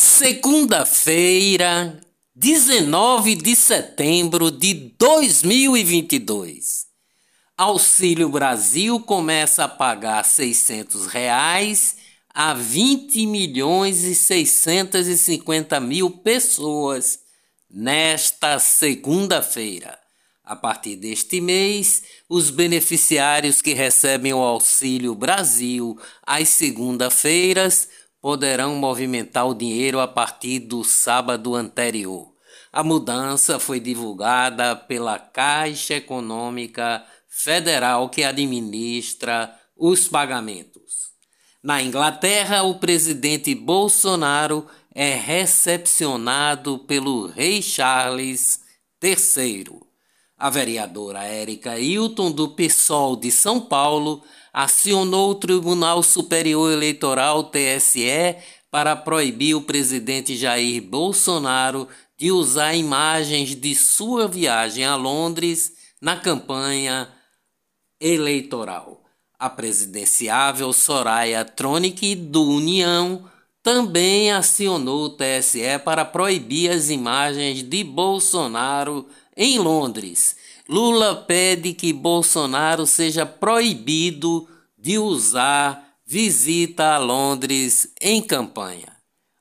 Segunda-feira, 19 de setembro de 2022. Auxílio Brasil começa a pagar 600 reais a 20 milhões e 650 mil pessoas nesta segunda-feira. A partir deste mês, os beneficiários que recebem o Auxílio Brasil às segunda-feiras poderão movimentar o dinheiro a partir do sábado anterior. A mudança foi divulgada pela Caixa Econômica Federal que administra os pagamentos. Na Inglaterra, o presidente Bolsonaro é recepcionado pelo rei Charles III. A vereadora Érica Hilton, do PSOL de São Paulo, acionou o Tribunal Superior Eleitoral, TSE, para proibir o presidente Jair Bolsonaro de usar imagens de sua viagem a Londres na campanha eleitoral. A presidenciável Soraya Tronic, do União, também acionou o TSE para proibir as imagens de Bolsonaro em Londres. Lula pede que Bolsonaro seja proibido de usar visita a Londres em campanha.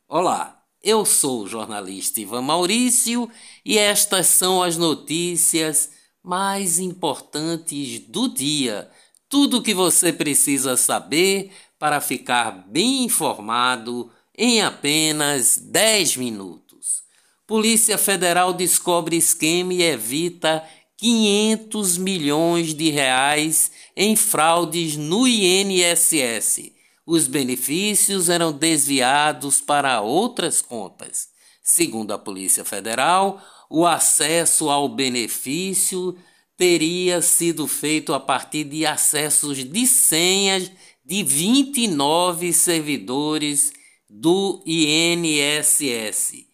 Olá, eu sou o jornalista Ivan Maurício e estas são as notícias mais importantes do dia. Tudo o que você precisa saber para ficar bem informado em apenas 10 minutos. Polícia Federal descobre esquema e evita 500 milhões de reais em fraudes no INSS. Os benefícios eram desviados para outras contas. Segundo a Polícia Federal, o acesso ao benefício teria sido feito a partir de acessos de senhas de 29 servidores do INSS.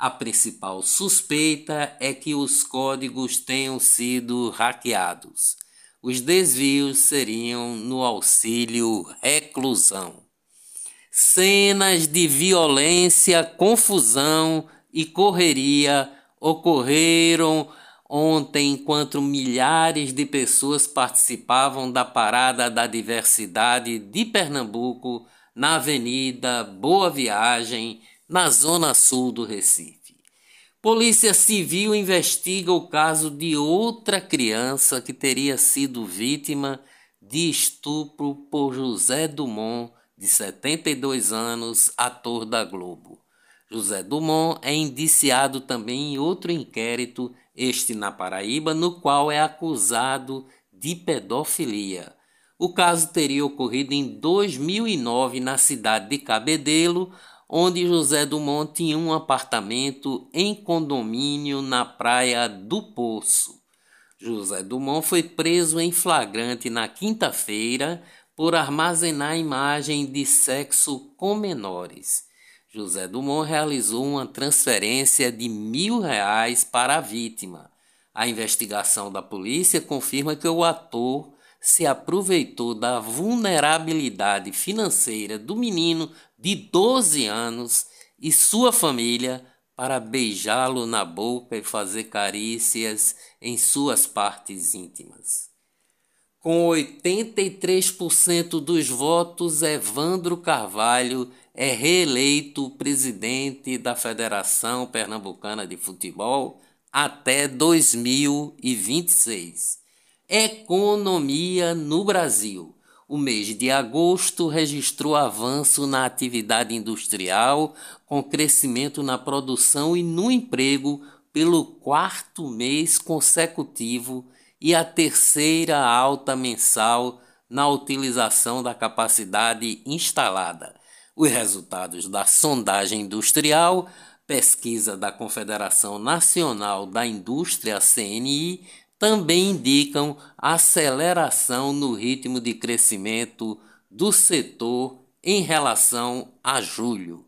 A principal suspeita é que os códigos tenham sido hackeados. Os desvios seriam no auxílio reclusão. Cenas de violência, confusão e correria ocorreram ontem enquanto milhares de pessoas participavam da Parada da Diversidade de Pernambuco na Avenida Boa Viagem, na zona sul do Recife. Polícia Civil investiga o caso de outra criança que teria sido vítima de estupro por José Dumont, de 72 anos, ator da Globo. José Dumont é indiciado também em outro inquérito, este na Paraíba, no qual é acusado de pedofilia. O caso teria ocorrido em 2009 na cidade de Cabedelo, onde José Dumont tinha um apartamento em condomínio na praia do Poço. José Dumont foi preso em flagrante na quinta-feira por armazenar imagem de sexo com menores. José Dumont realizou uma transferência de mil reais para a vítima. A investigação da polícia confirma que o ator se aproveitou da vulnerabilidade financeira do menino de 12 anos e sua família para beijá-lo na boca e fazer carícias em suas partes íntimas. Com 83% dos votos, Evandro Carvalho é reeleito presidente da Federação Pernambucana de Futebol até 2026. Economia no Brasil. O mês de agosto registrou avanço na atividade industrial, com crescimento na produção e no emprego pelo quarto mês consecutivo e a terceira alta mensal na utilização da capacidade instalada. Os resultados da sondagem industrial, pesquisa da Confederação Nacional da Indústria CNI, também indicam aceleração no ritmo de crescimento do setor em relação a julho.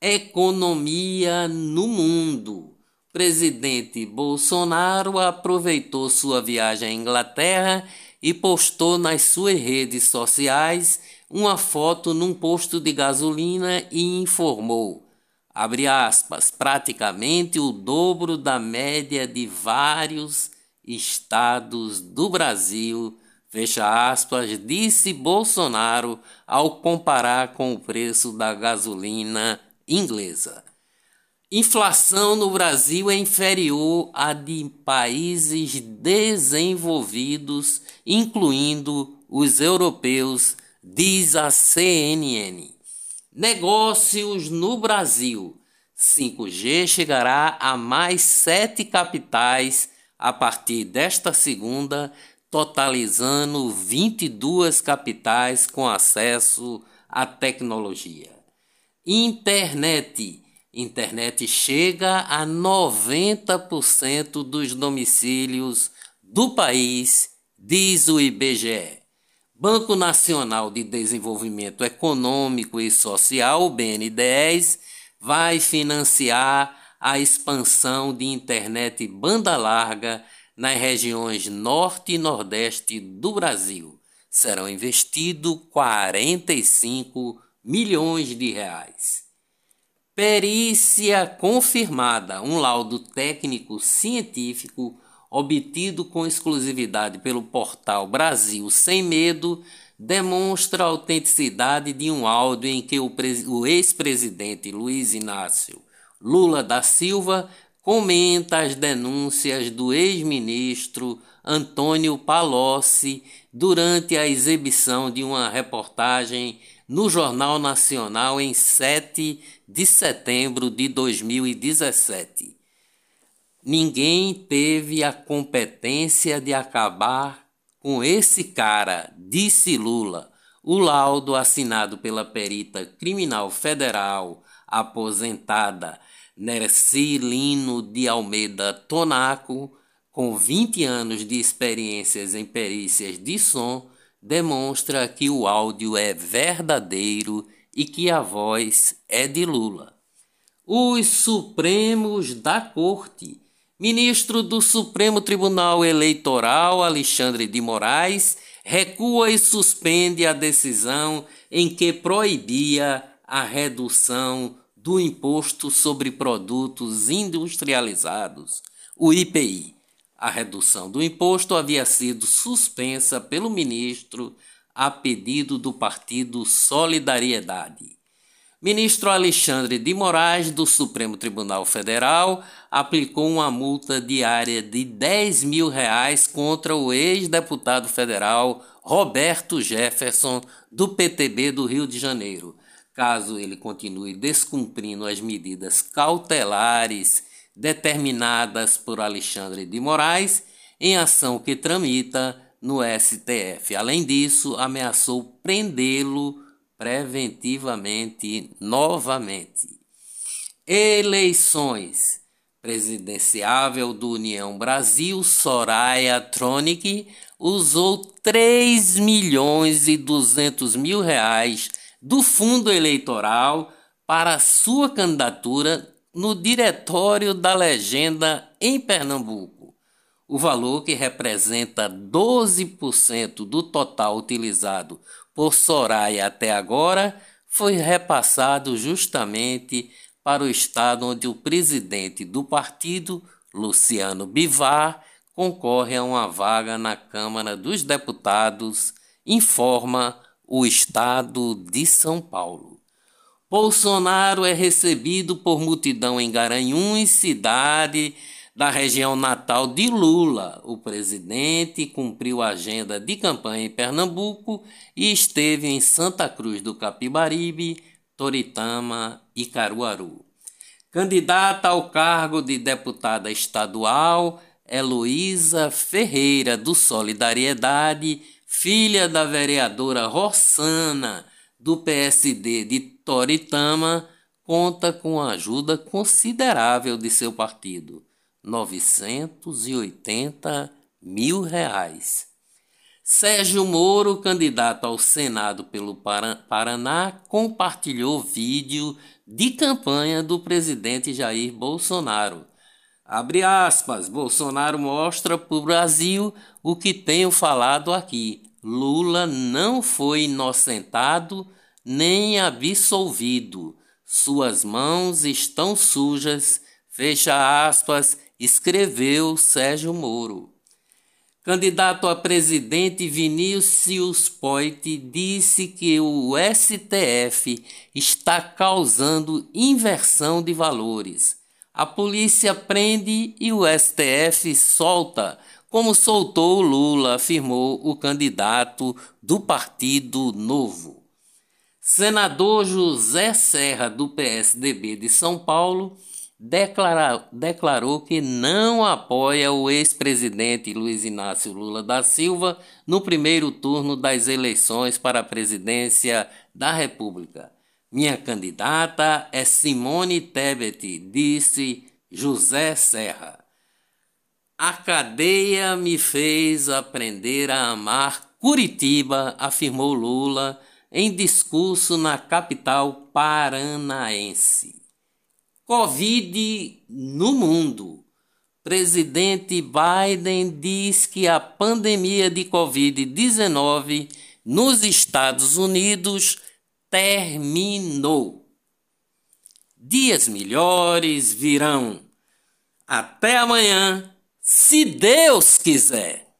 Economia no mundo. Presidente Bolsonaro aproveitou sua viagem à Inglaterra e postou nas suas redes sociais uma foto num posto de gasolina e informou: abre aspas, praticamente o dobro da média de vários estados do Brasil, fecha aspas, disse Bolsonaro ao comparar com o preço da gasolina inglesa. Inflação no Brasil é inferior à de países desenvolvidos, incluindo os europeus, diz a CNN. Negócios no Brasil. 5G chegará a mais sete capitais a partir desta segunda, totalizando 22 capitais com acesso à tecnologia. Internet internet chega a 90% dos domicílios do país, diz o IBGE. Banco Nacional de Desenvolvimento Econômico e Social, BNDES, vai financiar a expansão de internet banda larga nas regiões norte e nordeste do Brasil. Serão investidos 45 milhões de reais. Perícia confirmada, um laudo técnico científico obtido com exclusividade pelo portal Brasil Sem Medo demonstra a autenticidade de um áudio em que o, ex-presidente Luiz Inácio Lula da Silva comenta as denúncias do ex-ministro Antônio Palocci durante a exibição de uma reportagem no Jornal Nacional em 7 de setembro de 2017. Ninguém teve a competência de acabar com esse cara, disse Lula. O laudo assinado pela perita criminal federal aposentada Nercilino de Almeida Tonaco, com 20 anos de experiências em perícias de som, demonstra que o áudio é verdadeiro e que a voz é de Lula. Os Supremos da Corte. Ministro do Supremo Tribunal Eleitoral Alexandre de Moraes recua e suspende a decisão em que proibia a redução do Imposto sobre Produtos Industrializados, o IPI a redução do imposto havia sido suspensa pelo ministro a pedido do partido Solidariedade. Ministro Alexandre de Moraes, do Supremo Tribunal Federal, aplicou uma multa diária de 10 mil reais contra o ex-deputado federal Roberto Jefferson, do PTB do Rio de Janeiro, caso ele continue descumprindo as medidas cautelares determinadas por Alexandre de Moraes em ação que tramita no STF. Além disso, ameaçou prendê-lo preventivamente novamente. Eleições presidenciável do União Brasil, Soraya Tronic, usou 3 milhões e 200 mil reais do fundo eleitoral para sua candidatura no Diretório da Legenda em Pernambuco. O valor, que representa 12% do total utilizado por Soraya até agora, foi repassado justamente para o estado onde o presidente do partido, Luciano Bivar, concorre a uma vaga na Câmara dos Deputados, informa o estado de São Paulo. Bolsonaro é recebido por multidão em Garanhuns, cidade da região natal de Lula. O presidente cumpriu a agenda de campanha em Pernambuco e esteve em Santa Cruz do Capibaribe, Toritama e Caruaru. Candidata ao cargo de deputada estadual, Heloísa Ferreira do Solidariedade, filha da vereadora Rossana do PSD de Toritama conta com a ajuda considerável de seu partido, 980 mil reais. Sérgio Moro, candidato ao Senado pelo Paraná, compartilhou vídeo de campanha do presidente Jair Bolsonaro. Abre aspas, Bolsonaro mostra para o Brasil o que tenho falado aqui. Lula não foi inocentado nem absolvido. Suas mãos estão sujas, fecha aspas, escreveu Sérgio Moro. Candidato a presidente Vinícius Poit disse que o STF está causando inversão de valores. A polícia prende e o STF solta, como soltou Lula, afirmou o candidato do Partido Novo. Senador José Serra, do PSDB de São Paulo, declarou que não apoia o ex-presidente Luiz Inácio Lula da Silva no primeiro turno das eleições para a presidência da República. Minha candidata é Simone Tebet, disse José Serra. A cadeia me fez aprender a amar Curitiba, afirmou Lula em discurso na capital paranaense. Covid no mundo. Presidente Biden diz que a pandemia de Covid-19 nos Estados Unidos terminou. Dias melhores virão. Até amanhã, se Deus quiser.